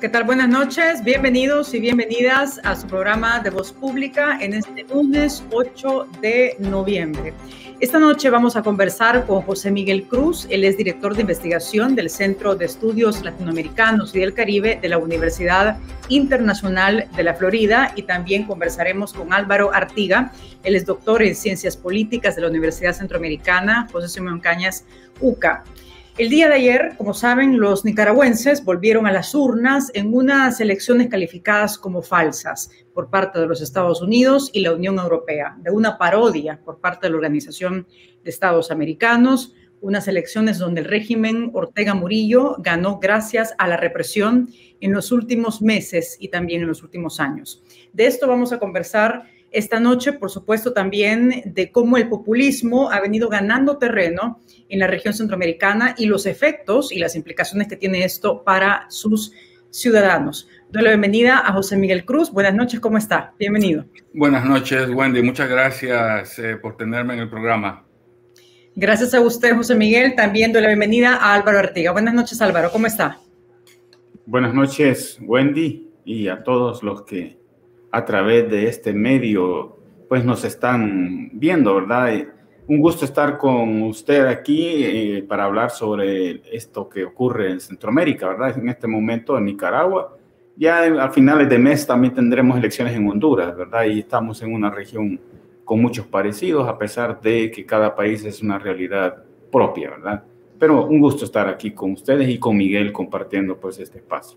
¿Qué tal? Buenas noches, bienvenidos y bienvenidas a su programa de Voz Pública en este lunes 8 de noviembre. Esta noche vamos a conversar con José Miguel Cruz, él es director de investigación del Centro de Estudios Latinoamericanos y del Caribe de la Universidad Internacional de la Florida. Y también conversaremos con Álvaro Artiga, él es doctor en Ciencias Políticas de la Universidad Centroamericana José Simón Cañas, UCA. El día de ayer, como saben, los nicaragüenses volvieron a las urnas en unas elecciones calificadas como falsas por parte de los Estados Unidos y la Unión Europea, de una parodia por parte de la Organización de Estados Americanos, unas elecciones donde el régimen Ortega Murillo ganó gracias a la represión en los últimos meses y también en los últimos años. De esto vamos a conversar esta noche, por supuesto, también de cómo el populismo ha venido ganando terreno en la región centroamericana y los efectos y las implicaciones que tiene esto para sus ciudadanos. Doy la bienvenida a José Miguel Cruz. Buenas noches, ¿cómo está? Bienvenido. Buenas noches, Wendy. Muchas gracias eh, por tenerme en el programa. Gracias a usted, José Miguel. También doy la bienvenida a Álvaro Artiga. Buenas noches, Álvaro. ¿Cómo está? Buenas noches, Wendy, y a todos los que a través de este medio pues nos están viendo, ¿verdad? Un gusto estar con usted aquí eh, para hablar sobre esto que ocurre en Centroamérica, ¿verdad? En este momento en Nicaragua. Ya a finales de mes también tendremos elecciones en Honduras, ¿verdad? Y estamos en una región con muchos parecidos, a pesar de que cada país es una realidad propia, ¿verdad? Pero un gusto estar aquí con ustedes y con Miguel compartiendo pues este espacio.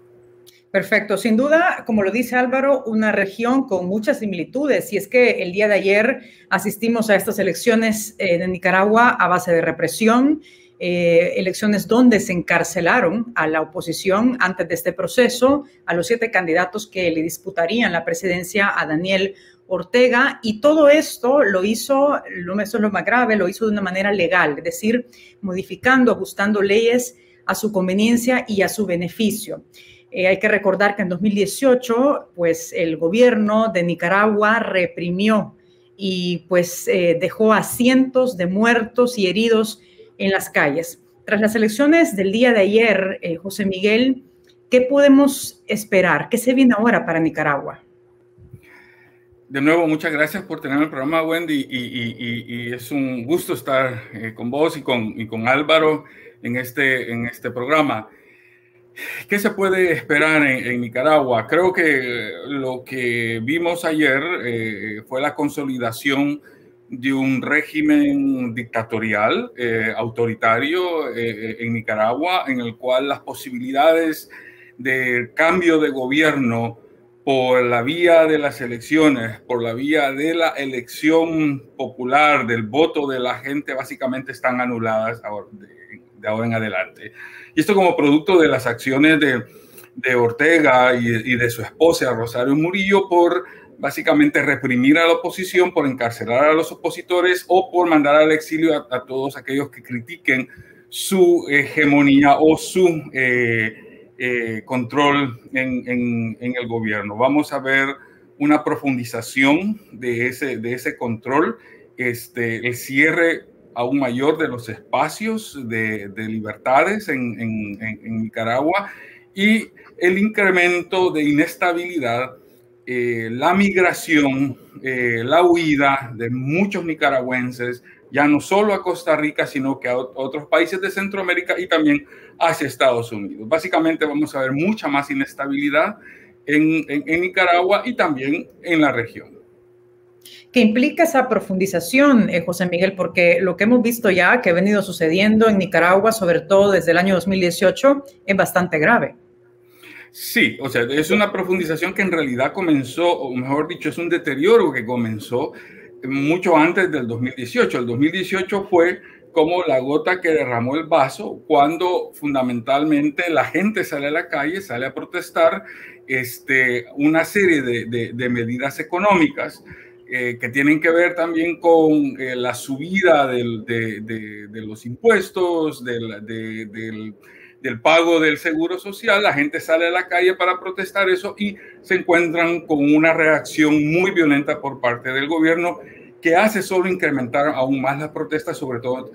Perfecto, sin duda, como lo dice Álvaro, una región con muchas similitudes. Y es que el día de ayer asistimos a estas elecciones en eh, Nicaragua a base de represión, eh, elecciones donde se encarcelaron a la oposición antes de este proceso, a los siete candidatos que le disputarían la presidencia a Daniel Ortega. Y todo esto lo hizo, eso es lo más grave, lo hizo de una manera legal, es decir, modificando, ajustando leyes a su conveniencia y a su beneficio. Eh, hay que recordar que en 2018, pues el gobierno de Nicaragua reprimió y pues eh, dejó a cientos de muertos y heridos en las calles. Tras las elecciones del día de ayer, eh, José Miguel, ¿qué podemos esperar? ¿Qué se viene ahora para Nicaragua? De nuevo, muchas gracias por tener el programa, Wendy, y, es un gusto estar con vos y con, con Álvaro en este, en este programa. ¿Qué se puede esperar en, Nicaragua? Creo que lo que vimos ayer eh, fue la consolidación de un régimen dictatorial, eh, autoritario eh, en Nicaragua, en el cual las posibilidades de cambio de gobierno por la vía de las elecciones, por la vía de la elección popular, del voto de la gente, básicamente están anuladas ahora en adelante. Y esto como producto de las acciones de, de Ortega y, de su esposa Rosario Murillo por básicamente reprimir a la oposición, por encarcelar a los opositores o por mandar al exilio a, todos aquellos que critiquen su hegemonía o su eh, eh, control en, en, en, el gobierno. Vamos a ver una profundización de ese, de ese control, este, el cierre aún mayor de los espacios de, libertades en, Nicaragua y el incremento de inestabilidad, eh, la migración, eh, la huida de muchos nicaragüenses, ya no solo a Costa Rica, sino que a otros países de Centroamérica y también hacia Estados Unidos. Básicamente vamos a ver mucha más inestabilidad en Nicaragua y también en la región. ¿Qué implica esa profundización, eh, José Miguel? Porque lo que hemos visto ya que ha venido sucediendo en Nicaragua, sobre todo desde el año 2018, es bastante grave. Sí, o sea, es una profundización que en realidad comenzó, o mejor dicho, es un deterioro que comenzó mucho antes del 2018. El 2018 fue como la gota que derramó el vaso cuando fundamentalmente la gente sale a la calle, sale a protestar este, una serie de, de medidas económicas eh, que tienen que ver también con eh, la subida de, los impuestos, del, pago del seguro social. La gente sale a la calle para protestar eso y se encuentran con una reacción muy violenta por parte del gobierno que hace solo incrementar aún más las protestas, sobre todo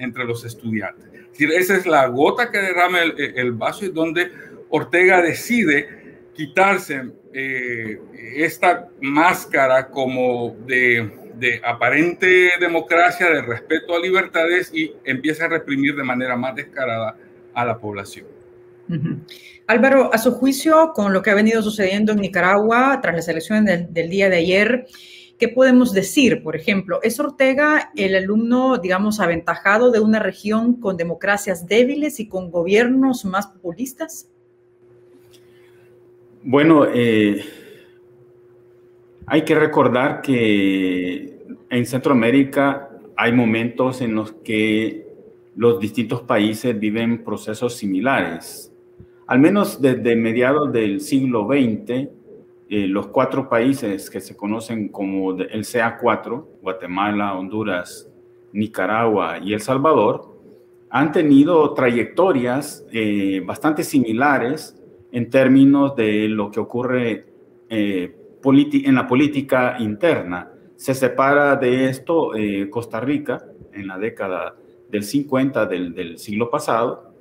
entre los estudiantes. Es decir, esa es la gota que derrama el, vaso y donde Ortega decide quitarse eh, esta máscara como de, de, aparente democracia, de respeto a libertades y empieza a reprimir de manera más descarada a la población. Álvaro, a su juicio, con lo que ha venido sucediendo en Nicaragua tras las elecciones del, día de ayer, ¿qué podemos decir? Por ejemplo, ¿es Ortega el alumno, digamos, aventajado de una región con democracias débiles y con gobiernos más populistas? Bueno, eh, hay que recordar que en Centroamérica hay momentos en los que los distintos países viven procesos similares. Al menos desde mediados del siglo XX, eh, los cuatro países que se conocen como el CA4, Guatemala, Honduras, Nicaragua y El Salvador, han tenido trayectorias eh, bastante similares en términos de lo que ocurre eh, en la política interna. Se separa de esto Costa Rica en la década del 50 del siglo pasado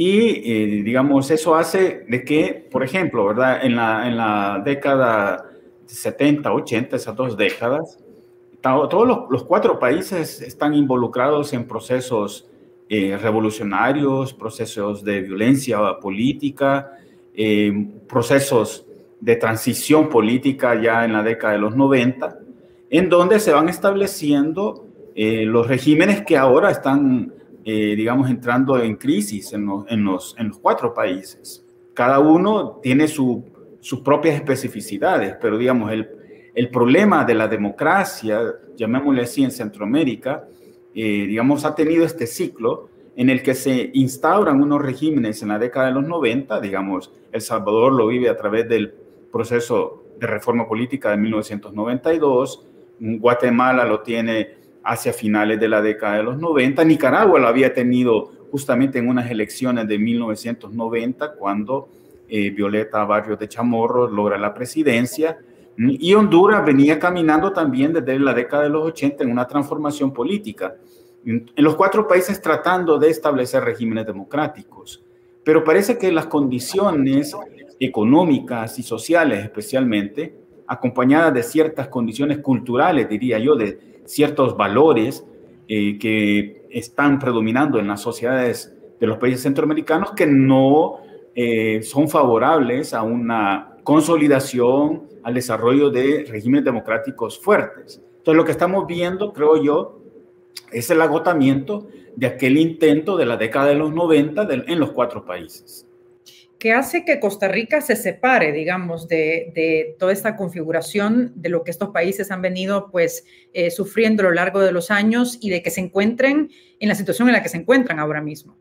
y, eh, digamos, eso hace de que, por ejemplo, ¿verdad? En la, en la década 70, 80, esas dos décadas, todos los, los cuatro países están involucrados en procesos eh, revolucionarios, procesos de violencia política, eh, procesos de transición política ya en la década de los 90, en donde se van estableciendo los regímenes que ahora están eh, digamos, entrando en crisis en los, en, los, en los cuatro países. Cada uno tiene su, sus propias especificidades, pero digamos, el, el problema de la democracia, llamémosle así en Centroamérica, eh, digamos, ha tenido este ciclo en el que se instauran unos regímenes en la década de los 90, digamos, El Salvador lo vive a través del proceso de reforma política de 1992, Guatemala lo tiene hacia finales de la década de los 90. Nicaragua lo había tenido justamente en unas elecciones de 1990, cuando eh, Violeta Barrios de Chamorro logra la presidencia. Y Honduras venía caminando también desde la década de los 80 en una transformación política. En los cuatro países tratando de establecer regímenes democráticos. Pero parece que las condiciones económicas y sociales especialmente, acompañadas de ciertas condiciones culturales, diría yo, de, ciertos valores eh, que están predominando en las sociedades de los países centroamericanos que no eh, son favorables a una consolidación, al desarrollo de regímenes democráticos fuertes. Entonces, lo que estamos viendo, creo yo, es el agotamiento de aquel intento de la década de los 90 en los cuatro países que hace que Costa Rica se separe, digamos, de, toda esta configuración de lo que estos países han venido, pues, eh, sufriendo a lo largo de los años y de que se encuentren en la situación en la que se encuentran ahora mismo?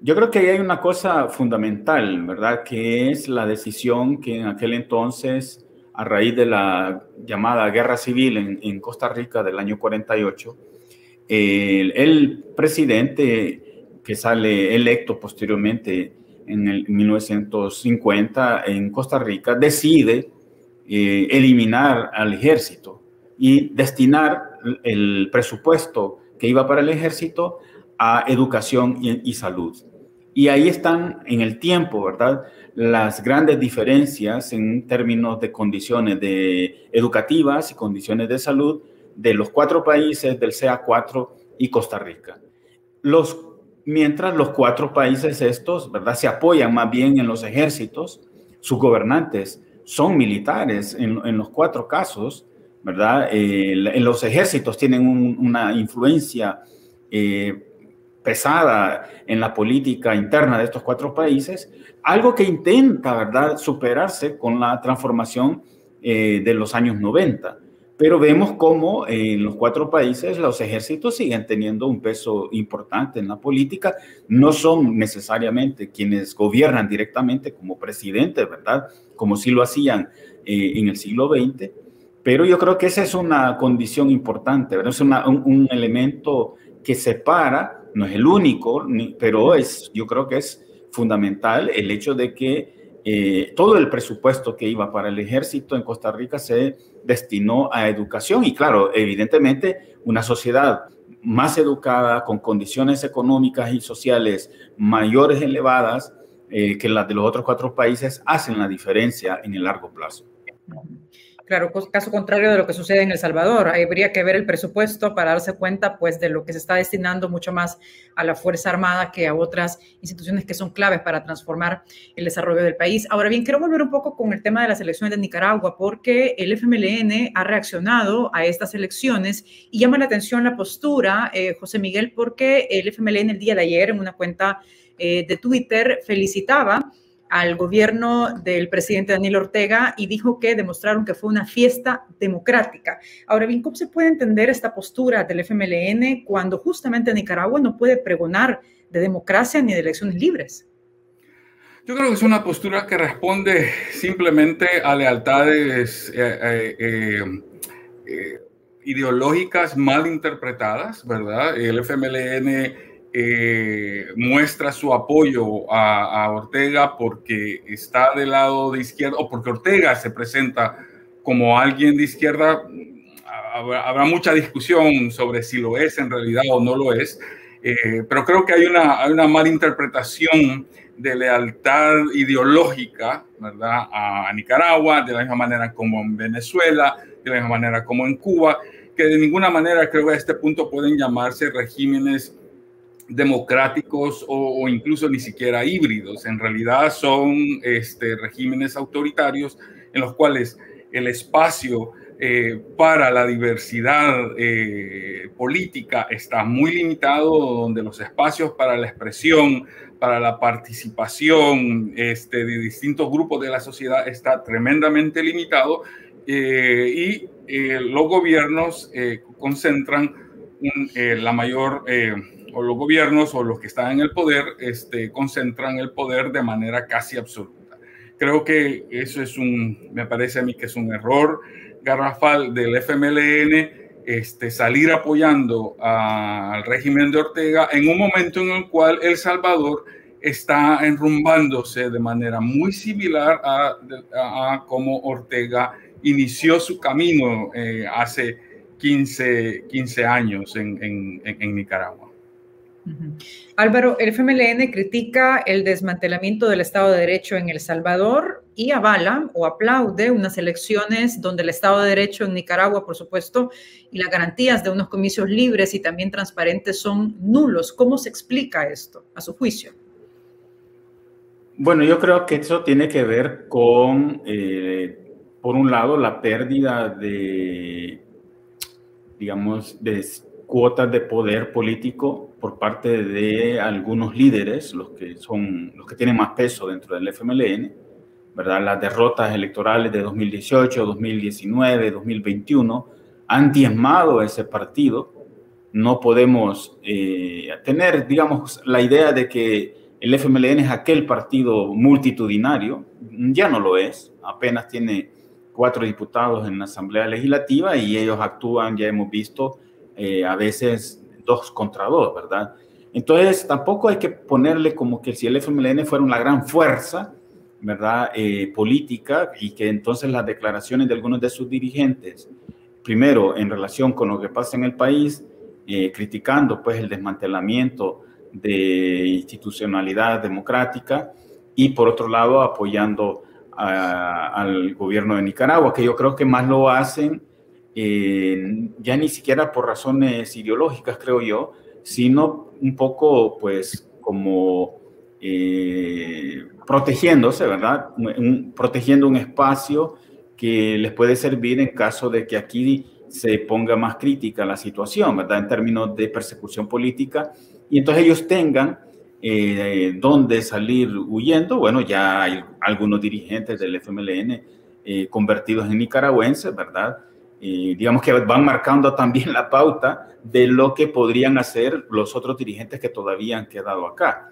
Yo creo que hay una cosa fundamental, ¿verdad? Que es la decisión que en aquel entonces, a raíz de la llamada guerra civil en, Costa Rica del año 48, el, presidente que sale electo posteriormente, en el 1950 en Costa Rica, decide eh, eliminar al ejército y destinar el presupuesto que iba para el ejército a educación y, salud. Y ahí están en el tiempo, ¿verdad? Las grandes diferencias en términos de condiciones de educativas y condiciones de salud de los cuatro países del CA4 y Costa Rica. Mientras los cuatro países estos, ¿verdad? Se apoyan más bien en los ejércitos, sus gobernantes son militares en, los cuatro casos, ¿verdad? en los ejércitos tienen una influencia eh, pesada en la política interna de estos cuatro países, algo que intenta, ¿verdad?, superarse con la transformación eh, de los años 90. Pero vemos cómo en los cuatro países los ejércitos siguen teniendo un peso importante en la política. No son necesariamente quienes gobiernan directamente como presidentes, ¿verdad? Como sí lo hacían eh, en el siglo XX. Pero yo creo que esa es una condición importante, ¿verdad? Es un, elemento que separa, no es el único, pero es, yo creo que es fundamental el hecho de que eh, todo el presupuesto que iba para el ejército en Costa Rica se destinó a educación y claro, evidentemente una sociedad más educada, con condiciones económicas y sociales mayores elevadas eh, que las de los otros cuatro países, hacen la diferencia en el largo plazo. Claro, caso contrario de lo que sucede en El Salvador. Habría que ver el presupuesto para darse cuenta pues, de lo que se está destinando mucho más a la Fuerza Armada que a otras instituciones que son claves para transformar el desarrollo del país. Ahora bien, quiero volver un poco con el tema de las elecciones de Nicaragua, porque el FMLN ha reaccionado a estas elecciones y llama la atención la postura, eh, José Miguel, porque el FMLN el día de ayer en una cuenta eh, de Twitter felicitaba al gobierno del presidente Daniel Ortega y dijo que demostraron que fue una fiesta democrática. Ahora bien, ¿cómo se puede entender esta postura del FMLN cuando justamente Nicaragua no puede pregonar de democracia ni de elecciones libres? Yo creo que es una postura que responde simplemente a lealtades eh, eh, eh, ideológicas mal interpretadas, ¿verdad? El FMLN eh, muestra su apoyo a, Ortega porque está del lado de izquierda o porque Ortega se presenta como alguien de izquierda, habrá, mucha discusión sobre si lo es en realidad o no lo es, eh, pero creo que hay una, hay una mala interpretación de lealtad ideológica ¿verdad? a Nicaragua, de la misma manera como en Venezuela, de la misma manera como en Cuba, que de ninguna manera creo que a este punto pueden llamarse regímenes democráticos o, incluso ni siquiera híbridos. En realidad son este, regímenes autoritarios en los cuales el espacio eh, para la diversidad eh, política está muy limitado, donde los espacios para la expresión, para la participación este, de distintos grupos de la sociedad está tremendamente limitado eh, y los gobiernos concentran la mayor o los gobiernos o los que están en el poder este, concentran el poder de manera casi absoluta. Creo que eso es un, me parece a mí que es un error garrafal del FMLN este, salir apoyando al régimen de Ortega en un momento en el cual El Salvador está enrumbándose de manera muy similar a, a, como Ortega inició su camino eh, hace 15, 15 años en, Nicaragua. Álvaro, el FMLN critica el desmantelamiento del Estado de Derecho en El Salvador y avala o aplaude unas elecciones donde el Estado de Derecho en Nicaragua, por supuesto, y las garantías de unos comicios libres y también transparentes son nulos. ¿Cómo se explica esto, a su juicio? Bueno, yo creo que eso tiene que ver con, eh, por un lado, la pérdida de, digamos, de cuotas de poder político por parte de algunos líderes, los que son los que tienen más peso dentro del FMLN, ¿verdad? Las derrotas electorales de 2018, 2019, 2021 han diezmado ese partido. No podemos eh, tener, digamos, la idea de que el FMLN es aquel partido multitudinario, ya no lo es, apenas tiene cuatro diputados en la Asamblea Legislativa y ellos actúan, ya hemos visto, eh, a veces dos contra dos, ¿verdad? Entonces, tampoco hay que ponerle como que si el FMLN fuera una gran fuerza, ¿verdad? Eh, política y que entonces las declaraciones de algunos de sus dirigentes, primero en relación con lo que pasa en el país, eh, criticando pues el desmantelamiento de institucionalidad democrática y por otro lado apoyando al gobierno de Nicaragua, que yo creo que más lo hacen eh, ya ni siquiera por razones ideológicas, creo yo, sino un poco, pues, como eh, protegiéndose, ¿verdad? protegiendo un espacio que les puede servir en caso de que aquí se ponga más crítica la situación, ¿verdad? En términos de persecución política, y entonces ellos tengan eh, dónde salir huyendo. Bueno, ya hay algunos dirigentes del FMLN convertidos en nicaragüenses, ¿verdad? Digamos que van marcando también la pauta de lo que podrían hacer los otros dirigentes que todavía han quedado acá.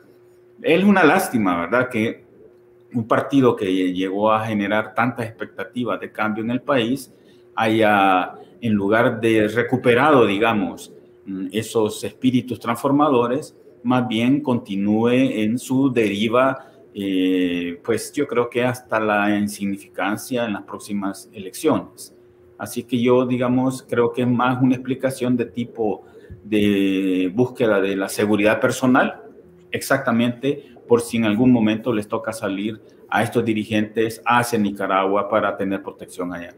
Es una lástima, ¿verdad? Que un partido que llegó a generar tantas expectativas de cambio en el país haya, en lugar de recuperado, digamos, mm, esos espíritus transformadores, más bien continúe en su deriva eh, pues yo creo que hasta la insignificancia en las próximas elecciones. Así que yo, digamos, creo que es más una explicación de tipo de búsqueda de la seguridad personal, exactamente por si en algún momento les toca salir a estos dirigentes hacia Nicaragua para tener protección allá.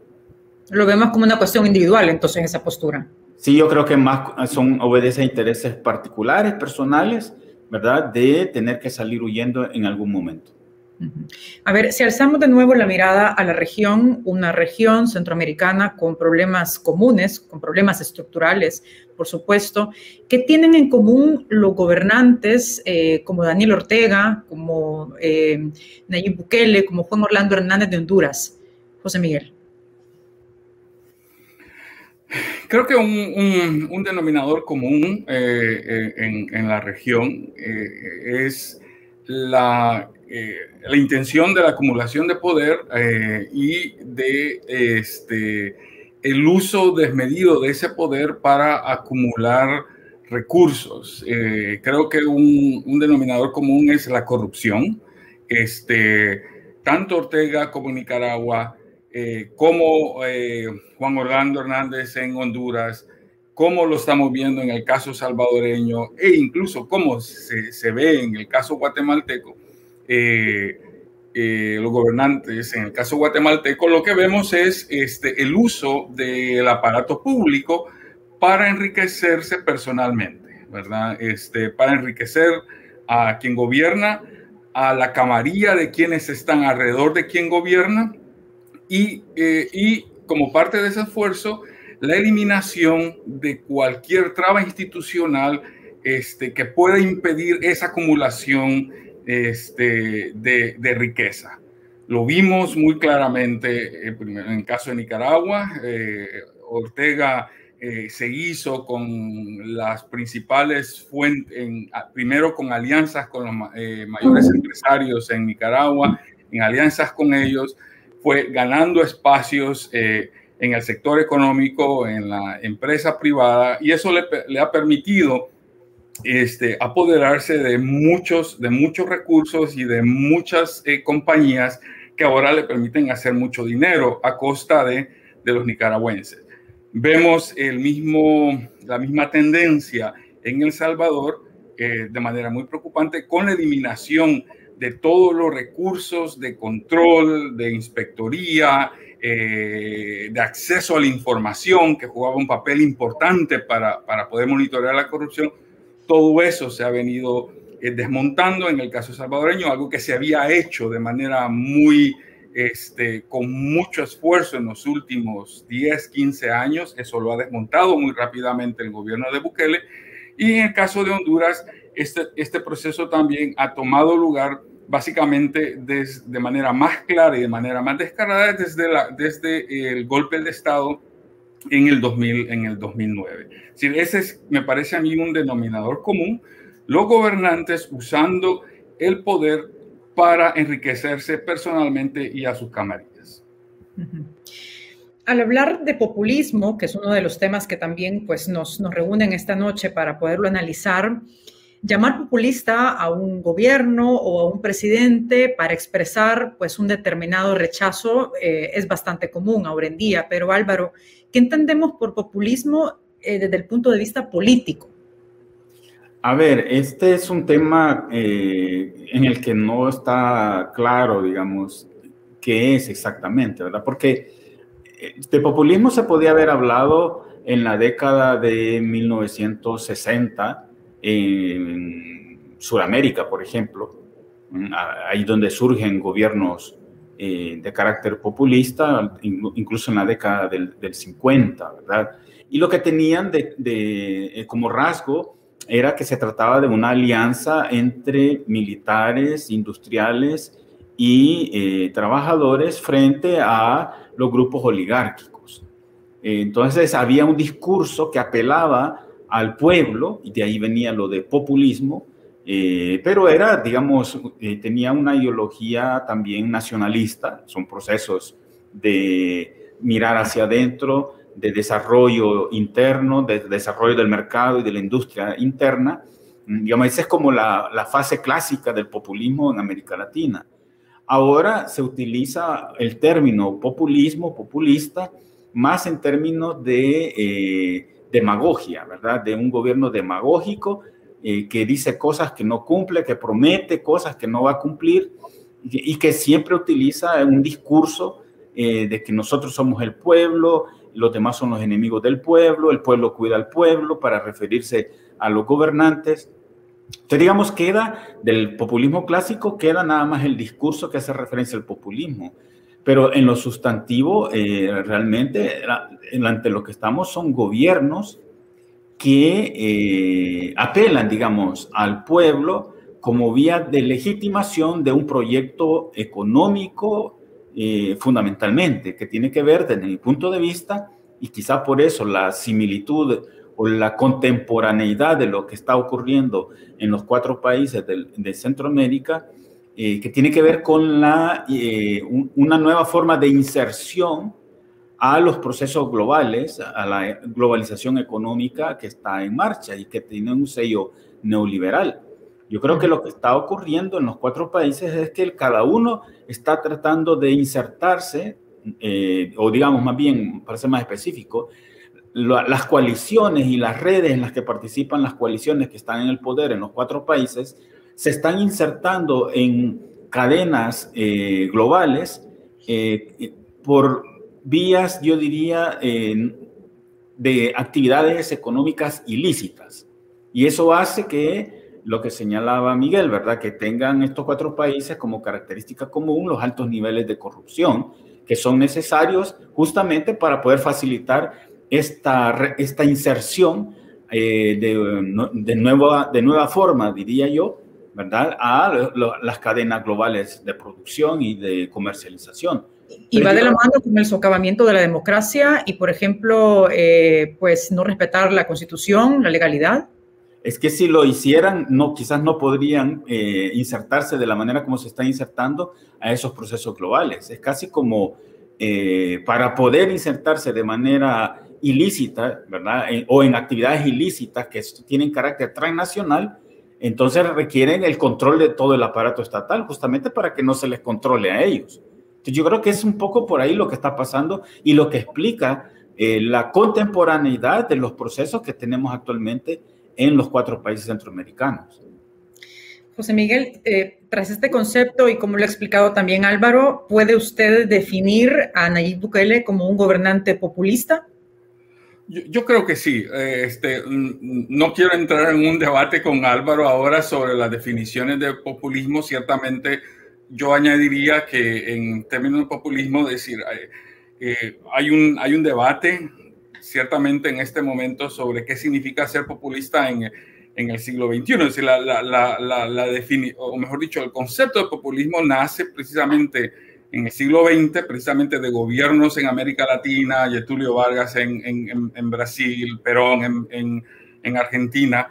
Lo vemos como una cuestión individual, entonces, esa postura. Sí, yo creo que más son, obedece a intereses particulares, personales, ¿verdad? De tener que salir huyendo en algún momento. A ver, si alzamos de nuevo la mirada a la región, una región centroamericana con problemas comunes, con problemas estructurales, por supuesto, ¿qué tienen en común los gobernantes eh, como Daniel Ortega, como eh, Nayib Bukele, como Juan Orlando Hernández de Honduras? José Miguel. Creo que un, denominador común eh, en, la región es la eh, la intención de la acumulación de poder eh, y de este, el uso desmedido de ese poder para acumular recursos. Eh, creo que un, denominador común es la corrupción. Este, tanto Ortega como Nicaragua, como Juan Orlando Hernández en Honduras, como lo estamos viendo en el caso salvadoreño e incluso como se, se ve en el caso guatemalteco, eh, eh, los gobernantes, en el caso guatemalteco, lo que vemos es este, el uso del aparato público para enriquecerse personalmente, ¿verdad? Este, para enriquecer a quien gobierna, a la camarilla de quienes están alrededor de quien gobierna y, eh, y como parte de ese esfuerzo, la eliminación de cualquier traba institucional este, que pueda impedir esa acumulación este, de, riqueza. Lo vimos muy claramente eh, en el caso de Nicaragua. Eh, Ortega eh, se hizo con las principales fuentes, primero con alianzas con los mayores empresarios en Nicaragua, en alianzas con ellos, fue ganando espacios en el sector económico, en la empresa privada, y eso le, le ha permitido este, apoderarse de muchos, de muchos recursos y de muchas eh, compañías que ahora le permiten hacer mucho dinero a costa de, de los nicaragüenses. Vemos el mismo, la misma tendencia en El Salvador eh, de manera muy preocupante con la eliminación de todos los recursos de control, de inspectoría, eh, de acceso a la información que jugaba un papel importante para, para poder monitorear la corrupción todo eso se ha venido eh, desmontando en el caso salvadoreño, algo que se había hecho de manera muy, este, con mucho esfuerzo en los últimos 10, 15 años. Eso lo ha desmontado muy rápidamente el gobierno de Bukele. Y en el caso de Honduras, este, este proceso también ha tomado lugar básicamente de manera más clara y de manera más descarada desde, la, desde el golpe de Estado en el, 2000, en el 2009. Es ese es, me parece a mí un denominador común, los gobernantes usando el poder para enriquecerse personalmente y a sus camarillas. Al hablar de populismo, que es uno de los temas que también pues, nos, nos reúnen esta noche para poderlo analizar, llamar populista a un gobierno o a un presidente para expresar pues un determinado rechazo eh, es bastante común ahora en día. Pero Álvaro, ¿qué entendemos por populismo eh, desde el punto de vista político? A ver, este es un tema eh, en el que no está claro, digamos, qué es exactamente, ¿verdad? Porque de populismo se podía haber hablado en la década de 1960 en Sudamérica, por ejemplo, ahí donde surgen gobiernos eh, de carácter populista, incluso en la década del, 50, ¿verdad? Y lo que tenían de, eh, como rasgo era que se trataba de una alianza entre militares, industriales y eh, trabajadores frente a los grupos oligárquicos. Entonces había un discurso que apelaba al pueblo, y de ahí venía lo de populismo, eh, pero era, digamos, eh, tenía una ideología también nacionalista, son procesos de mirar hacia adentro, de desarrollo interno, de desarrollo del mercado y de la industria interna, Digamos, esa es como la, la fase clásica del populismo en América Latina. Ahora se utiliza el término populismo, populista, más en términos de eh, demagogia, ¿verdad? De un gobierno demagógico eh, que dice cosas que no cumple, que promete cosas que no va a cumplir y, que siempre utiliza un discurso eh, de que nosotros somos el pueblo, los demás son los enemigos del pueblo, el pueblo cuida al pueblo para referirse a los gobernantes. Entonces, digamos, queda del populismo clásico, queda nada más el discurso que hace referencia al populismo. Pero en lo sustantivo, eh, realmente, ante lo que estamos son gobiernos que eh, apelan, digamos, al pueblo como vía de legitimación de un proyecto económico eh, fundamentalmente, que tiene que ver desde mi punto de vista, y quizá por eso la similitud o la contemporaneidad de lo que está ocurriendo en los cuatro países de Centroamérica, eh, que tiene que ver con la, eh, una nueva forma de inserción a los procesos globales, a la globalización económica que está en marcha y que tiene un sello neoliberal. Yo creo que lo que está ocurriendo en los cuatro países es que cada uno está tratando de insertarse, eh, o digamos más bien, para ser más específico, las coaliciones y las redes en las que participan las coaliciones que están en el poder en los cuatro países se están insertando en cadenas eh, globales eh, por vías, yo diría, de actividades económicas ilícitas. Y eso hace que lo que señalaba Miguel, ¿verdad? Que tengan estos cuatro países como característica común los altos niveles de corrupción que son necesarios justamente para poder facilitar esta, esta inserción eh, de, de, nueva, de nueva forma, diría yo, ¿verdad? A las cadenas globales de producción y de comercialización. Y va de la mano con el socavamiento de la democracia y, por ejemplo, eh, pues no respetar la constitución, la legalidad. Es que si lo hicieran, no, quizás no podrían eh, insertarse de la manera como se están insertando a esos procesos globales. Es casi como eh, para poder insertarse de manera ilícita, ¿verdad? o en actividades ilícitas que tienen carácter transnacional, entonces requieren el control de todo el aparato estatal, justamente para que no se les controle a ellos. Yo creo que es un poco por ahí lo que está pasando y lo que explica eh, la contemporaneidad de los procesos que tenemos actualmente en los cuatro países centroamericanos. José Miguel, eh, tras este concepto y como lo ha explicado también Álvaro, ¿puede usted definir a Nayib Bukele como un gobernante populista? Yo, creo que sí. Eh, este, mm, no quiero entrar en un debate con Álvaro ahora sobre las definiciones de populismo. Ciertamente, yo añadiría que en términos de populismo, decir, eh, hay, un, hay un debate ciertamente en este momento sobre qué significa ser populista en, en el siglo XXI. Es decir, la, la, la, la o mejor dicho, el concepto de populismo nace precisamente en el siglo XX, precisamente de gobiernos en América Latina, Getulio Vargas en, en, Brasil, Perón en, en, Argentina,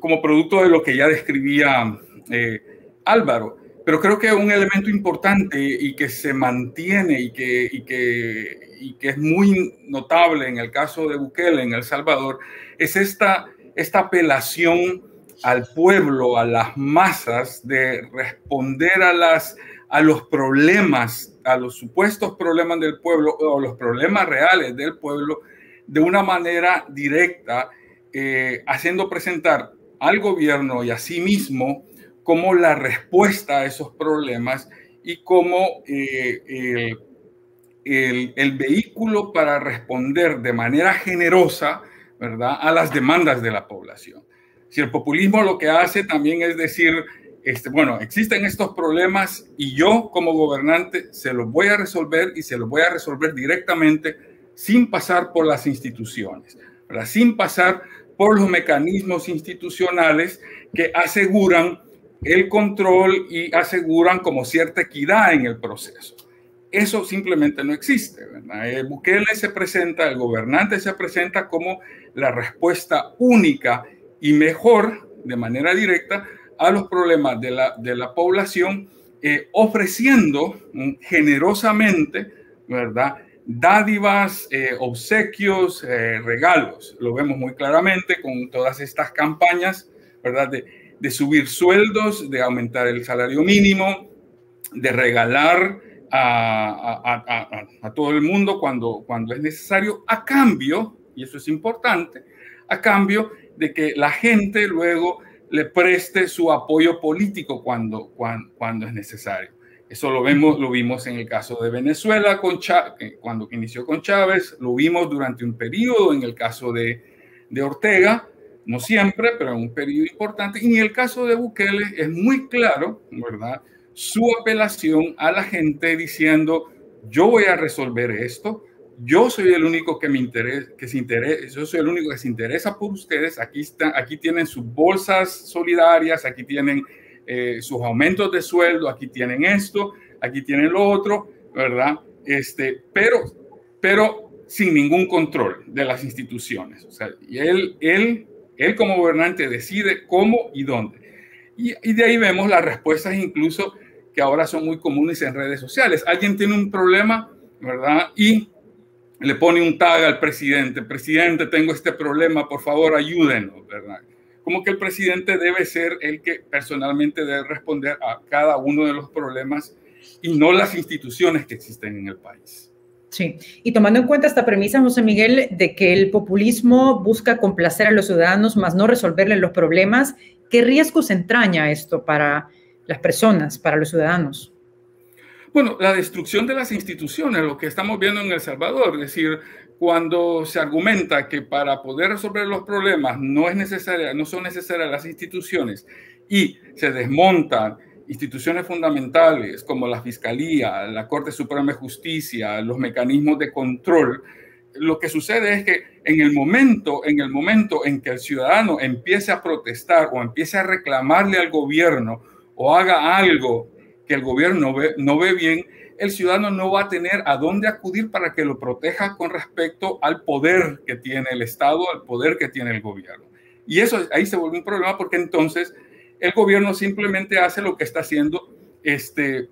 como producto de lo que ya describía eh, Álvaro. Pero creo que un elemento importante y que se mantiene y que, y que, y que es muy notable en el caso de Bukele en El Salvador es esta, esta apelación al pueblo, a las masas, de responder a las a los problemas, a los supuestos problemas del pueblo o los problemas reales del pueblo de una manera directa, eh, haciendo presentar al gobierno y a sí mismo como la respuesta a esos problemas y como eh, el, el, vehículo para responder de manera generosa ¿verdad? a las demandas de la población. Si el populismo lo que hace también es decir, este, bueno, existen estos problemas y yo como gobernante se los voy a resolver y se los voy a resolver directamente sin pasar por las instituciones, sin pasar por los mecanismos institucionales que aseguran el control y aseguran como cierta equidad en el proceso. Eso simplemente no existe. ¿verdad? Bukele se presenta, el gobernante se presenta como la respuesta única y mejor, de manera directa, a los problemas de la, de la población, eh, ofreciendo generosamente, ¿verdad? Dádivas, eh, obsequios, eh, regalos. Lo vemos muy claramente con todas estas campañas, ¿verdad? De, de subir sueldos, de aumentar el salario mínimo, de regalar a, todo el mundo cuando, cuando es necesario, a cambio, y eso es importante, a cambio de que la gente luego le preste su apoyo político cuando, cuando, cuando es necesario. Eso lo, vemos, lo vimos en el caso de Venezuela con eh, cuando inició con Chávez, lo vimos durante un periodo en el caso de, de Ortega, no siempre, pero en un periodo importante. Y en el caso de Bukele es muy claro, ¿verdad? su apelación a la gente diciendo, yo voy a resolver esto, yo soy el único que me interesa, que se interesa, yo soy el único que se interesa por ustedes, aquí, están, aquí tienen sus bolsas solidarias, aquí tienen eh, sus aumentos de sueldo, aquí tienen esto, aquí tienen lo otro, ¿verdad? Este, pero, pero sin ningún control de las instituciones. O sea, y él, él, él como gobernante decide cómo y dónde. Y, de ahí vemos las respuestas incluso que ahora son muy comunes en redes sociales. Alguien tiene un problema, ¿verdad? Y le pone un tag al presidente, presidente, tengo este problema, por favor, ayúdenos, ¿verdad? Como que el presidente debe ser el que personalmente debe responder a cada uno de los problemas y no las instituciones que existen en el país. Sí, y tomando en cuenta esta premisa, José Miguel, de que el populismo busca complacer a los ciudadanos, más no resolverles los problemas, ¿qué riesgos entraña esto para las personas, para los ciudadanos? Bueno, la destrucción de las instituciones, lo que estamos viendo en El Salvador, es decir, cuando se argumenta que para poder resolver los problemas no, es necesaria, no son necesarias las instituciones y se desmontan instituciones fundamentales como la Fiscalía, la Corte Suprema de Justicia, los mecanismos de control, lo que sucede es que en el momento, en el momento en que el ciudadano empiece a protestar o empiece a reclamarle al gobierno o haga algo que el gobierno no ve bien, el ciudadano no va a tener a dónde acudir para que lo proteja con respecto al poder que tiene el Estado, al poder que tiene el gobierno. Y eso ahí se vuelve un problema porque entonces el gobierno simplemente hace lo que está haciendo este,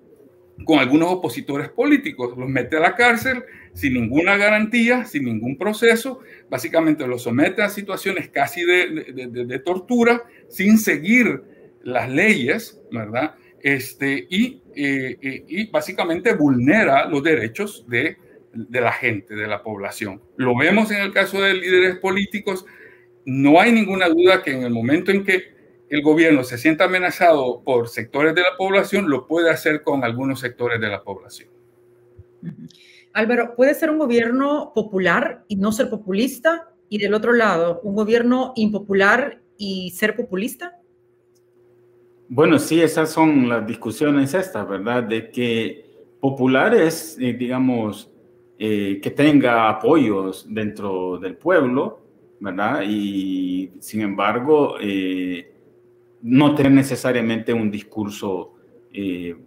con algunos opositores políticos, los mete a la cárcel sin ninguna garantía, sin ningún proceso, básicamente los somete a situaciones casi de, de tortura, sin seguir las leyes, ¿verdad? Este, y, eh, eh, y básicamente vulnera los derechos de, de la gente, de la población. Lo vemos en el caso de líderes políticos. No hay ninguna duda que en el momento en que el gobierno se sienta amenazado por sectores de la población, lo puede hacer con algunos sectores de la población. Álvaro, ¿puede ser un gobierno popular y no ser populista? Y del otro lado, un gobierno impopular y ser populista? Bueno, sí, esas son las discusiones estas, ¿verdad? De que popular es, eh, digamos, eh, que tenga apoyos dentro del pueblo, ¿verdad? Y sin embargo, eh, no tener necesariamente un discurso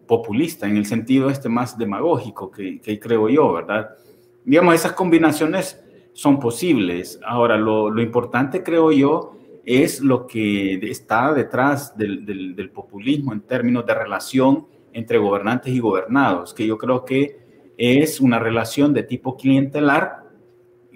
populista, en el sentido este más demagógico que, que, creo yo, ¿verdad? Digamos, esas combinaciones son posibles. Ahora, lo, lo importante creo yo es lo que está detrás del, populismo en términos de relación entre gobernantes y gobernados, que yo creo que es una relación de tipo clientelar,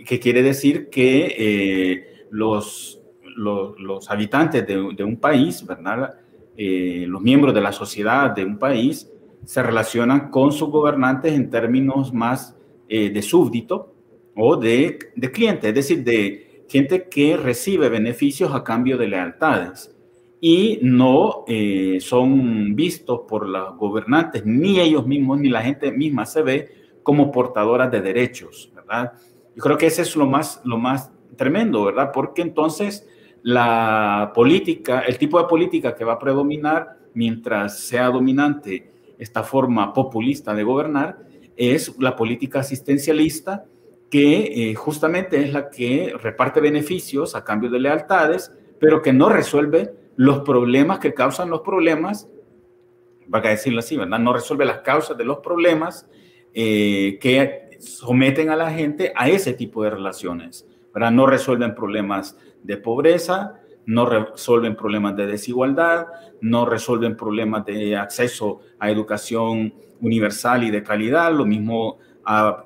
que quiere decir que eh, los, los, habitantes de, un país, ¿verdad? Eh, los miembros de la sociedad de un país, se relacionan con sus gobernantes en términos más eh, de súbdito o de, de cliente, es decir, de, gente que recibe beneficios a cambio de lealtades y no eh, son vistos por los gobernantes, ni ellos mismos, ni la gente misma se ve como portadoras de derechos, ¿verdad? Yo creo que ese es lo más, lo más tremendo, ¿verdad? Porque entonces la política, el tipo de política que va a predominar mientras sea dominante esta forma populista de gobernar es la política asistencialista que eh, justamente es la que reparte beneficios a cambio de lealtades, pero que no resuelve los problemas que causan los problemas, va a decirlo así, ¿verdad? No resuelve las causas de los problemas eh, que someten a la gente a ese tipo de relaciones, ¿verdad? No resuelven problemas de pobreza, no resuelven problemas de desigualdad, no resuelven problemas de acceso a educación universal y de calidad, lo mismo a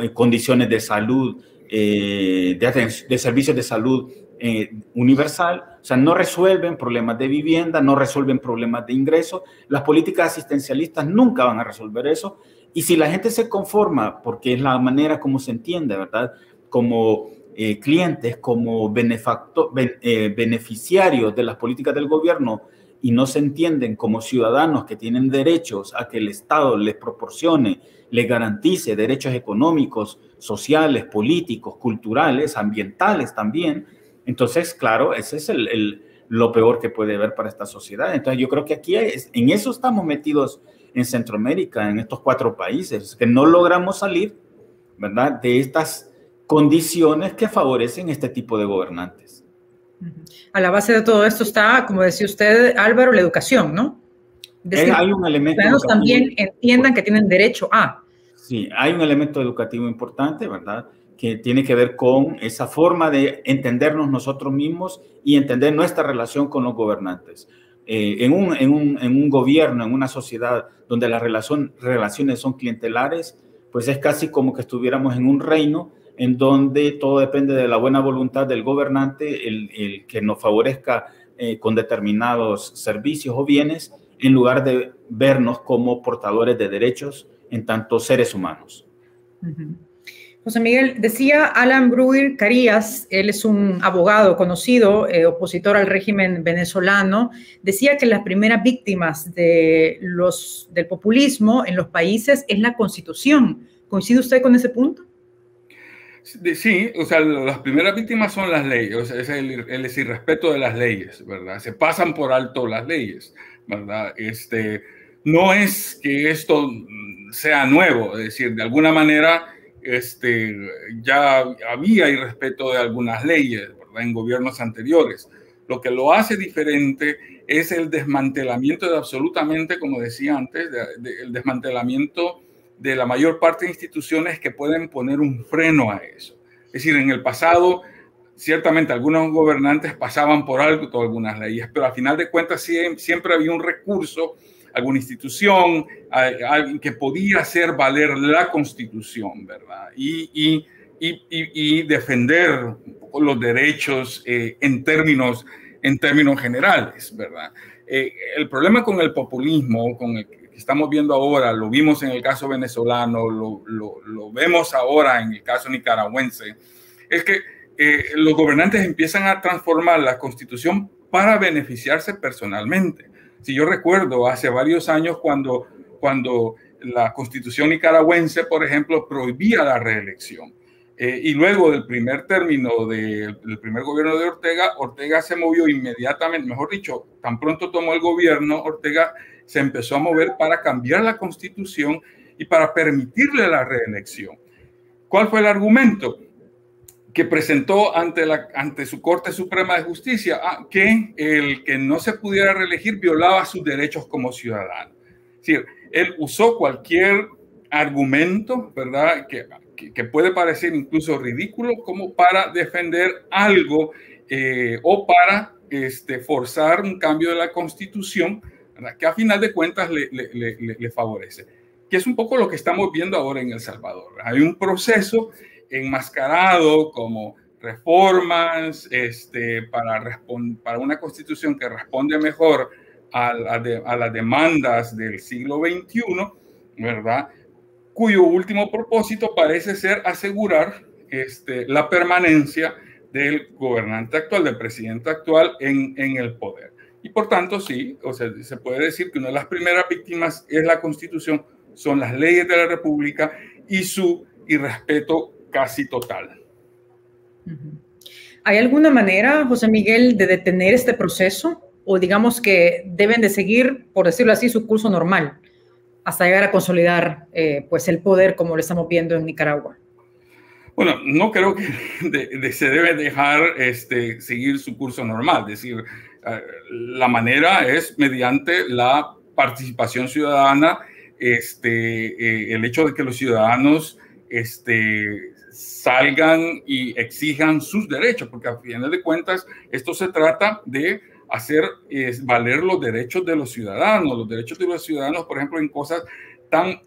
eh, condiciones de salud eh, de, de, servicios de salud eh, universal, o sea, no resuelven problemas de vivienda, no resuelven problemas de ingresos. Las políticas asistencialistas nunca van a resolver eso. Y si la gente se conforma, porque es la manera como se entiende, ¿verdad? Como eh, clientes, como benefacto, beneficiarios de las políticas del gobierno, y no se entienden como ciudadanos que tienen derechos a que el Estado les proporcione, les garantice derechos económicos, sociales, políticos, culturales, ambientales también, entonces, claro, ese es el, lo peor que puede haber para esta sociedad. Entonces, yo creo que aquí en eso estamos metidos en Centroamérica, en estos cuatro países, que no logramos salir, ¿verdad?, de estas condiciones que favorecen este tipo de gobernantes. A la base de todo esto está, como decía usted, Álvaro, la educación, ¿no? Decir, hay un elemento. Los también entiendan que tienen derecho a. Sí, hay un elemento educativo importante, ¿verdad? Que tiene que ver con esa forma de entendernos nosotros mismos y entender nuestra relación con los gobernantes. Eh, en, un, en, un, en, un, gobierno, en una sociedad donde las relación, relaciones son clientelares, pues es casi como que estuviéramos en un reino en donde todo depende de la buena voluntad del gobernante, el, que nos favorezca eh, con determinados servicios o bienes, en lugar de vernos como portadores de derechos en tanto seres humanos. José Miguel, decía Alan Bruir Carías, él es un abogado conocido, eh, opositor al régimen venezolano, decía que las primeras víctimas de los, del populismo en los países es la constitución. ¿Coincide usted con ese punto? Sí, o sea, las primeras víctimas son las leyes, o sea, es el, el irrespeto de las leyes, ¿verdad? Se pasan por alto las leyes, ¿verdad? Este, no es que esto sea nuevo, es decir, de alguna manera este, ya había irrespeto de algunas leyes, ¿verdad? En gobiernos anteriores. Lo que lo hace diferente es el desmantelamiento de absolutamente, como decía antes, el desmantelamiento de la mayor parte de instituciones que pueden poner un freno a eso. Es decir, en el pasado, ciertamente algunos gobernantes pasaban por alto algunas leyes, pero al final de cuentas siempre había un recurso, alguna institución, alguien que podía hacer valer la constitución, ¿verdad? Y, y, y, defender los derechos eh, en, términos, en términos generales, ¿verdad? Eh, el problema con el populismo, con el estamos viendo ahora, lo vimos en el caso venezolano, lo, lo, vemos ahora en el caso nicaragüense, es que eh, los gobernantes empiezan a transformar la constitución para beneficiarse personalmente. Si yo recuerdo hace varios años cuando, cuando la constitución nicaragüense, por ejemplo, prohibía la reelección. Eh, y luego del primer término del primer gobierno de Ortega, Ortega se movió inmediatamente, mejor dicho, tan pronto tomó el gobierno, Ortega se empezó a mover para cambiar la constitución y para permitirle la reelección. ¿Cuál fue el argumento? que presentó ante, la, ante su Corte Suprema de Justicia, ah, que el que no se pudiera reelegir violaba sus derechos como ciudadano. Es decir, él usó cualquier argumento, ¿verdad?, que, que, puede parecer incluso ridículo, como para defender algo eh, o para este, forzar un cambio de la constitución que a final de cuentas le, favorece, que es un poco lo que estamos viendo ahora en El Salvador. Hay un proceso enmascarado como reformas este, para, una constitución que responde mejor a, las demandas del siglo XXI, ¿verdad? Cuyo último propósito parece ser asegurar este, la permanencia del gobernante actual, del presidente actual en el poder. Y por tanto, sí, o sea, se puede decir que una de las primeras víctimas es la Constitución, son las leyes de la República y su irrespeto casi total. ¿Hay alguna manera, José Miguel, de detener este proceso? O digamos que deben de seguir, por decirlo así, su curso normal hasta llegar a consolidar eh, pues el poder como lo estamos viendo en Nicaragua. Bueno, no creo que se debe dejar este, seguir su curso normal. Es decir, la manera es mediante la participación ciudadana, este, eh, el hecho de que los ciudadanos este, salgan y exijan sus derechos, porque a final de cuentas esto se trata de hacer valer los derechos de los ciudadanos, los derechos de los ciudadanos, por ejemplo, en cosas tan,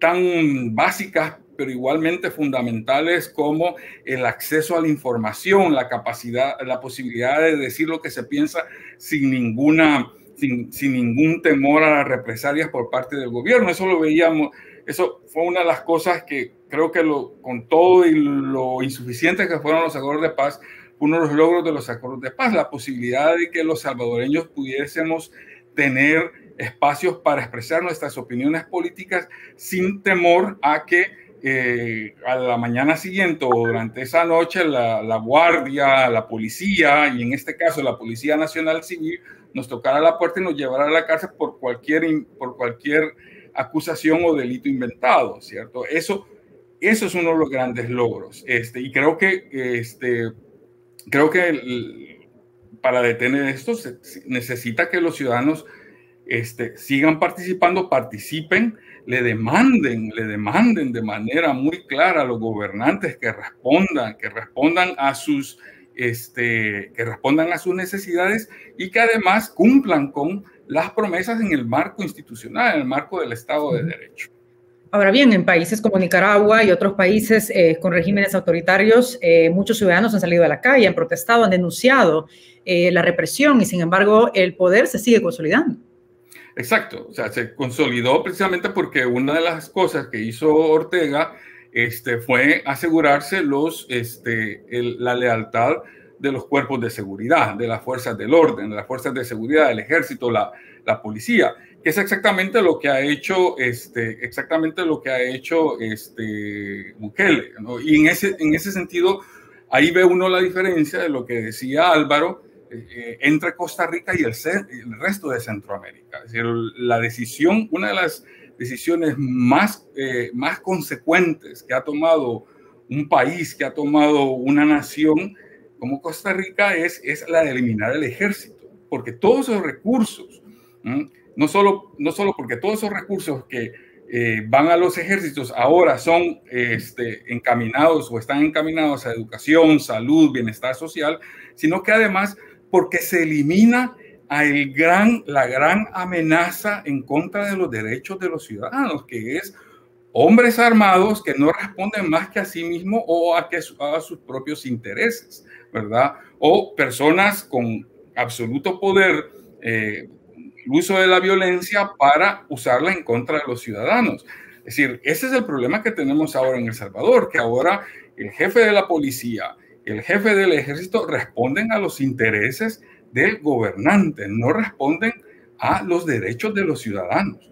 tan básicas pero igualmente fundamentales como el acceso a la información, la capacidad, la posibilidad de decir lo que se piensa sin ninguna, sin, sin ningún temor a las represalias por parte del gobierno. Eso lo veíamos, eso fue una de las cosas que creo que lo, con todo y lo insuficiente que fueron los acuerdos de paz, uno de los logros de los acuerdos de paz, la posibilidad de que los salvadoreños pudiésemos tener espacios para expresar nuestras opiniones políticas sin temor a que eh, a la mañana siguiente o durante esa noche la, guardia, la policía y en este caso la Policía Nacional Civil nos tocara la puerta y nos llevara a la cárcel por cualquier, por cualquier acusación o delito inventado, ¿cierto? Eso, eso es uno de los grandes logros. Este, y creo que este, creo que para detener esto se necesita que los ciudadanos este, sigan participando, participen, le demanden, le demanden de manera muy clara a los gobernantes que respondan, que respondan a sus, este, que respondan a sus necesidades y que además cumplan con las promesas en el marco institucional, en el marco del Estado de Derecho. Ahora bien, en países como Nicaragua y otros países eh, con regímenes autoritarios, eh, muchos ciudadanos han salido a la calle, han protestado, han denunciado eh, la represión y sin embargo el poder se sigue consolidando. Exacto, o sea, se consolidó precisamente porque una de las cosas que hizo Ortega este, fue asegurarse los, este, la lealtad de los cuerpos de seguridad, de las fuerzas del orden, de las fuerzas de seguridad, del ejército, la, la policía que es exactamente lo que ha hecho, este, exactamente lo que ha hecho este, Bukele. Y en ese, en ese sentido, ahí ve uno la diferencia de lo que decía Álvaro eh, entre Costa Rica y el, resto de Centroamérica. Es la decisión, una de las decisiones más, eh, más consecuentes que ha tomado un país, que ha tomado una nación como Costa Rica es, es la de eliminar el ejército, porque todos esos recursos, no solo, no solo porque todos esos recursos que eh, van a los ejércitos ahora son este, encaminados o están encaminados a educación, salud, bienestar social, sino que además porque se elimina a el gran, la gran amenaza en contra de los derechos de los ciudadanos, que es hombres armados que no responden más que a sí mismos o a, que, a sus propios intereses, ¿verdad? O personas con absoluto poder eh, uso de la violencia para usarla en contra de los ciudadanos. Es decir, ese es el problema que tenemos ahora en El Salvador, que ahora el jefe de la policía, el jefe del ejército responden a los intereses del gobernante, no responden a los derechos de los ciudadanos.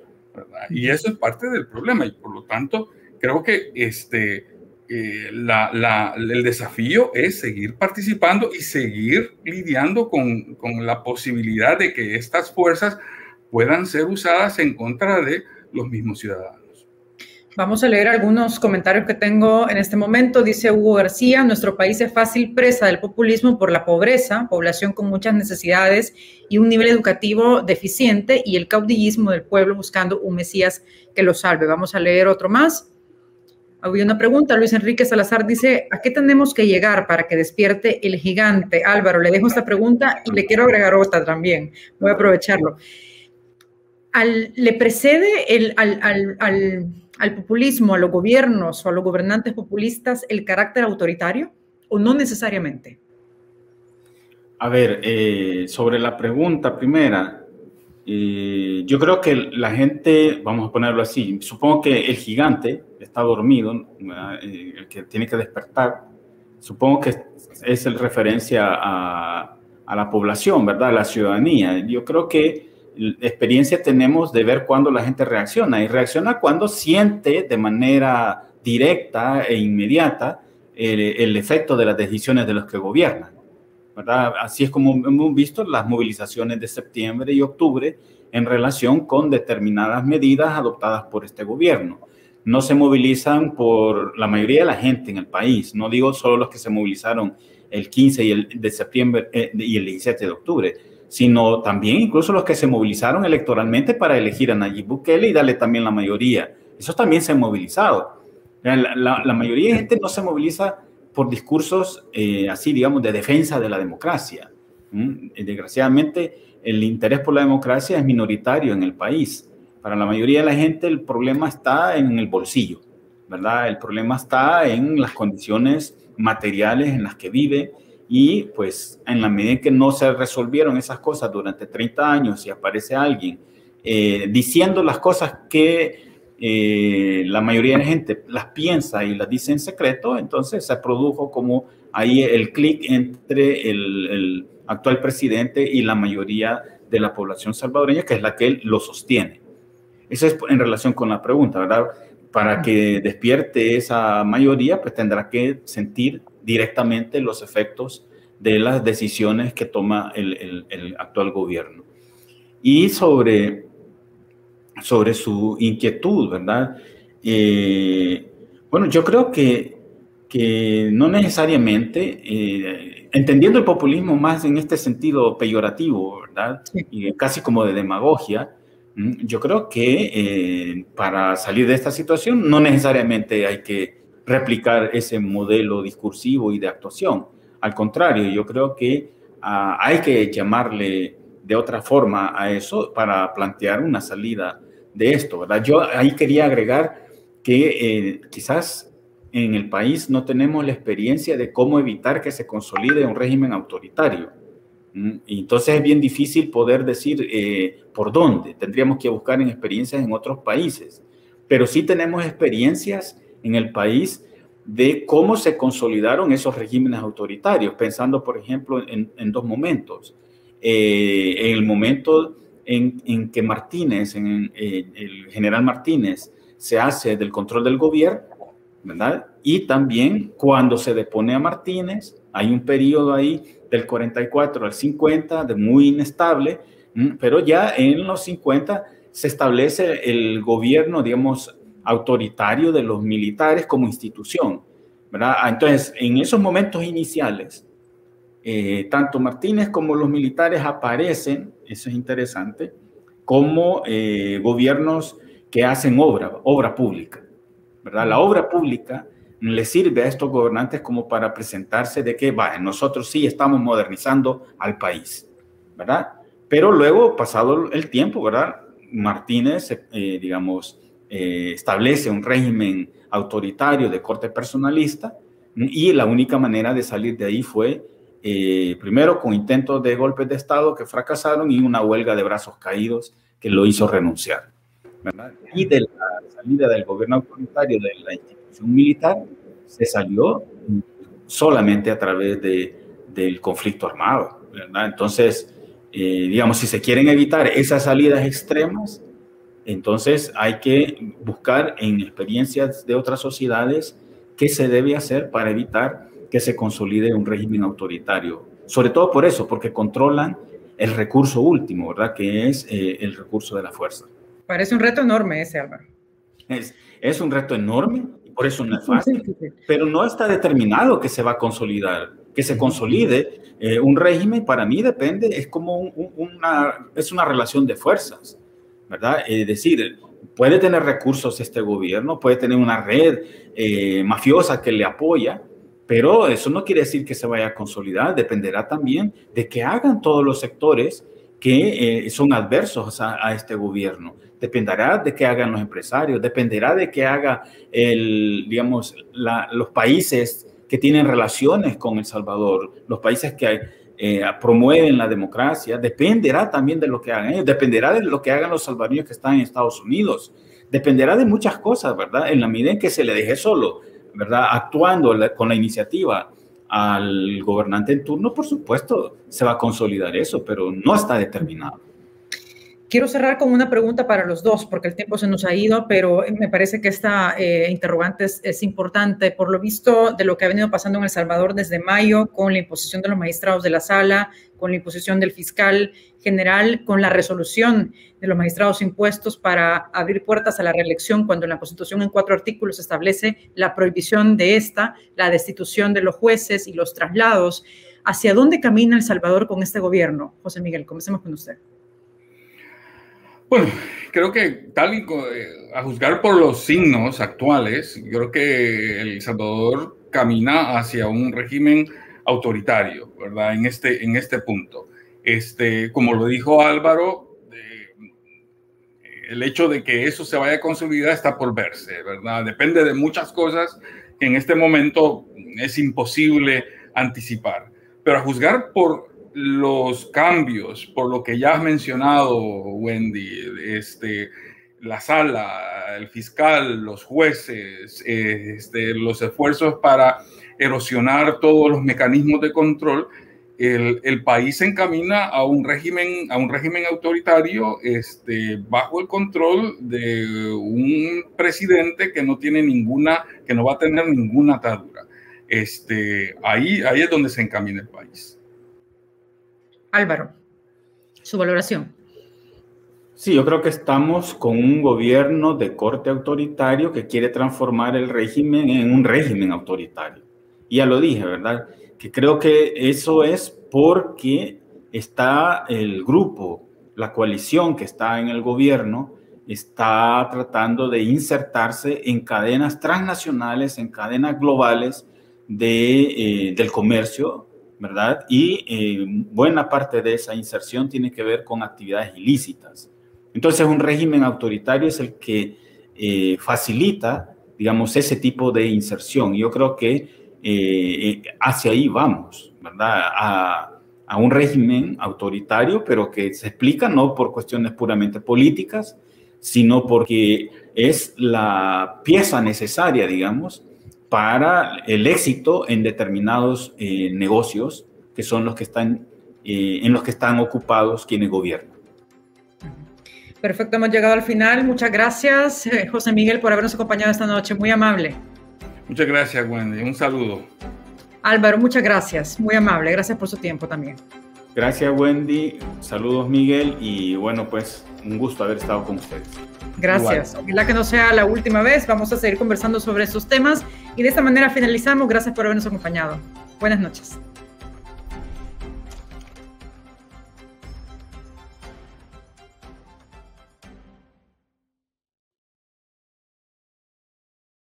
Y eso es parte del problema y por lo tanto creo que este, eh, el desafío es seguir participando y seguir lidiando con, con, la posibilidad de que estas fuerzas puedan ser usadas en contra de los mismos ciudadanos. Vamos a leer algunos comentarios que tengo en este momento. Dice Hugo García, nuestro país es fácil presa del populismo por la pobreza, población con muchas necesidades y un nivel educativo deficiente y el caudillismo del pueblo buscando un Mesías que lo salve. Vamos a leer otro más. Había una pregunta, Luis Enrique Salazar dice, ¿a qué tenemos que llegar para que despierte el gigante? Álvaro, le dejo esta pregunta y le quiero agregar otra también, voy a aprovecharlo. ¿Le precede el, al, al, al, populismo, a los gobiernos o a los gobernantes populistas el carácter autoritario o no necesariamente? A ver, eh, sobre la pregunta primera, yo creo que la gente, vamos a ponerlo así, supongo que el gigante está dormido, eh, el que tiene que despertar, supongo que es el referencia a, a, la población, ¿verdad? A la ciudadanía. Yo creo que experiencia tenemos de ver cuándo la gente reacciona y reacciona cuando siente de manera directa e inmediata el, el efecto de las decisiones de los que gobiernan. Así es como hemos visto las movilizaciones de septiembre y octubre en relación con determinadas medidas adoptadas por este gobierno. No se movilizan por la mayoría de la gente en el país, no digo solo los que se movilizaron el 15 y el de septiembre eh, y el 17 de octubre, sino también incluso los que se movilizaron electoralmente para elegir a Nayib Bukele y darle también la mayoría. Esos también se han movilizado. La, mayoría de gente no se moviliza por discursos eh, así, digamos, de defensa de la democracia. Desgraciadamente, el interés por la democracia es minoritario en el país. Para la mayoría de la gente el problema está en el bolsillo. ¿verdad? El problema está en las condiciones materiales en las que vive y pues en la medida en que no se resolvieron esas cosas durante 30 años y aparece alguien eh, diciendo las cosas que eh, la mayoría de la gente las piensa y las dice en secreto, entonces se produjo como ahí el clic entre el, actual presidente y la mayoría de la población salvadoreña, que es la que él lo sostiene. Eso es en relación con la pregunta, ¿verdad? Para que despierte esa mayoría, pues tendrá que sentir directamente los efectos de las decisiones que toma el, el actual gobierno. Y sobre sobre su inquietud, ¿verdad? Eh, bueno, yo creo que, que no necesariamente, eh, entendiendo el populismo más en este sentido peyorativo, ¿verdad? Y casi como de demagogia, yo creo que eh, para salir de esta situación no necesariamente hay que replicar ese modelo discursivo y de actuación. Al contrario, yo creo que ah, hay que llamarle de otra forma a eso para plantear una salida de esto, ¿verdad? Yo ahí quería agregar que eh, quizás en el país no tenemos la experiencia de cómo evitar que se consolide un régimen autoritario. Y entonces es bien difícil poder decir eh, por dónde. Tendríamos que buscar en experiencias en otros países. Pero sí tenemos experiencias en el país de cómo se consolidaron esos regímenes autoritarios, pensando, por ejemplo, en, dos momentos. Eh, en el momento en, que Martínez, en, el general Martínez, se hace del control del gobierno, ¿verdad? Y también cuando se depone a Martínez, hay un periodo ahí del 44 al 50 de muy inestable, pero ya en los 50 se establece el gobierno, digamos, autoritario de los militares como institución, ¿verdad? Entonces, en esos momentos iniciales, eh, tanto Martínez como los militares aparecen, eso es interesante, como eh, gobiernos que hacen obra, obra pública. ¿verdad? La obra pública le sirve a estos gobernantes como para presentarse de que, va, nosotros sí estamos modernizando al país, ¿verdad? Pero luego, pasado el tiempo, ¿verdad? Martínez, eh, digamos, establece un régimen autoritario de corte personalista y la única manera de salir de ahí fue eh, primero con intentos de golpes de Estado que fracasaron y una huelga de brazos caídos que lo hizo renunciar. Y de la salida del gobierno autoritario de la institución militar se salió solamente a través de, del conflicto armado. Entonces, eh, digamos, si se quieren evitar esas salidas extremas, entonces hay que buscar en experiencias de otras sociedades qué se debe hacer para evitar que se consolide un régimen autoritario. Sobre todo por eso, porque controlan el recurso último, ¿verdad? Que es eh, el recurso de la fuerza. Parece un reto enorme ese, Álvaro. Es, es un reto enorme, por eso no es fácil, pero no está determinado que se va a consolidar. Que se consolide eh, un régimen, para mí depende, es como una, es una relación de fuerzas, Es decir, puede tener recursos este gobierno, puede tener una red eh, mafiosa que le apoya, pero eso no quiere decir que se vaya a consolidar, dependerá también de que hagan todos los sectores que eh, son adversos a, este gobierno. Dependerá de que hagan los empresarios, dependerá de que haga digamos, los países que tienen relaciones con El Salvador, los países que eh, promueven la democracia, dependerá también de lo que hagan ellos, dependerá de lo que hagan los salvadoreños que están en Estados Unidos, dependerá de muchas cosas, ¿verdad? En la medida en que se le deje solo ¿verdad? Actuando con la iniciativa al gobernante en turno, por supuesto, se va a consolidar eso, pero no está determinado. Quiero cerrar con una pregunta para los dos, porque el tiempo se nos ha ido, pero me parece que esta eh, interrogante es, importante. Por lo visto de lo que ha venido pasando en El Salvador desde mayo, con la imposición de los magistrados de la sala, con la imposición del fiscal general, con la resolución de los magistrados impuestos para abrir puertas a la reelección, cuando en la Constitución en cuatro artículos establece la prohibición de esta, la destitución de los jueces y los traslados. ¿Hacia dónde camina El Salvador con este gobierno? José Miguel, comencemos con usted. Bueno, creo que tal y eh, a juzgar por los signos actuales, yo creo que El Salvador camina hacia un régimen autoritario, ¿verdad? En este, en este punto. Este, como lo dijo Álvaro, eh, el hecho de que eso se vaya a consolidar está por verse, ¿verdad? Depende de muchas cosas que en este momento es imposible anticipar. Pero a juzgar por los cambios, por lo que ya has mencionado, Wendy, este, la sala, el fiscal, los jueces, este, los esfuerzos para erosionar todos los mecanismos de control, el, país se encamina a un régimen, a un régimen autoritario este, bajo el control de un presidente que no tiene ninguna, que no va a tener ninguna atadura. Este, ahí, ahí es donde se encamina el país. Álvaro, su valoración. Sí, yo creo que estamos con un gobierno de corte autoritario que quiere transformar el régimen en un régimen autoritario. Ya lo dije, ¿verdad? Que creo que eso es porque está el grupo, la coalición que está en el gobierno, está tratando de insertarse en cadenas transnacionales, en cadenas globales de, eh, del comercio, ¿verdad? Y eh, buena parte de esa inserción tiene que ver con actividades ilícitas. Entonces, un régimen autoritario es el que eh, facilita, digamos, ese tipo de inserción. Yo creo que eh, hacia ahí vamos, ¿verdad? A, un régimen autoritario, pero que se explica no por cuestiones puramente políticas, sino porque es la pieza necesaria, digamos, para el éxito en determinados eh, negocios que son los que están, en los que están ocupados quienes gobiernan. Perfecto, hemos llegado al final. Muchas gracias, eh, José Miguel, por habernos acompañado esta noche. Muy amable. Muchas gracias, Wendy. Un saludo. Álvaro, muchas gracias. Muy amable. Gracias por su tiempo también. Gracias, Wendy. Saludos, Miguel. Y bueno, pues un gusto haber estado con ustedes. Gracias. Ojalá que no sea la última vez. Vamos a seguir conversando sobre estos temas. Y de esta manera finalizamos. Gracias por habernos acompañado. Buenas noches.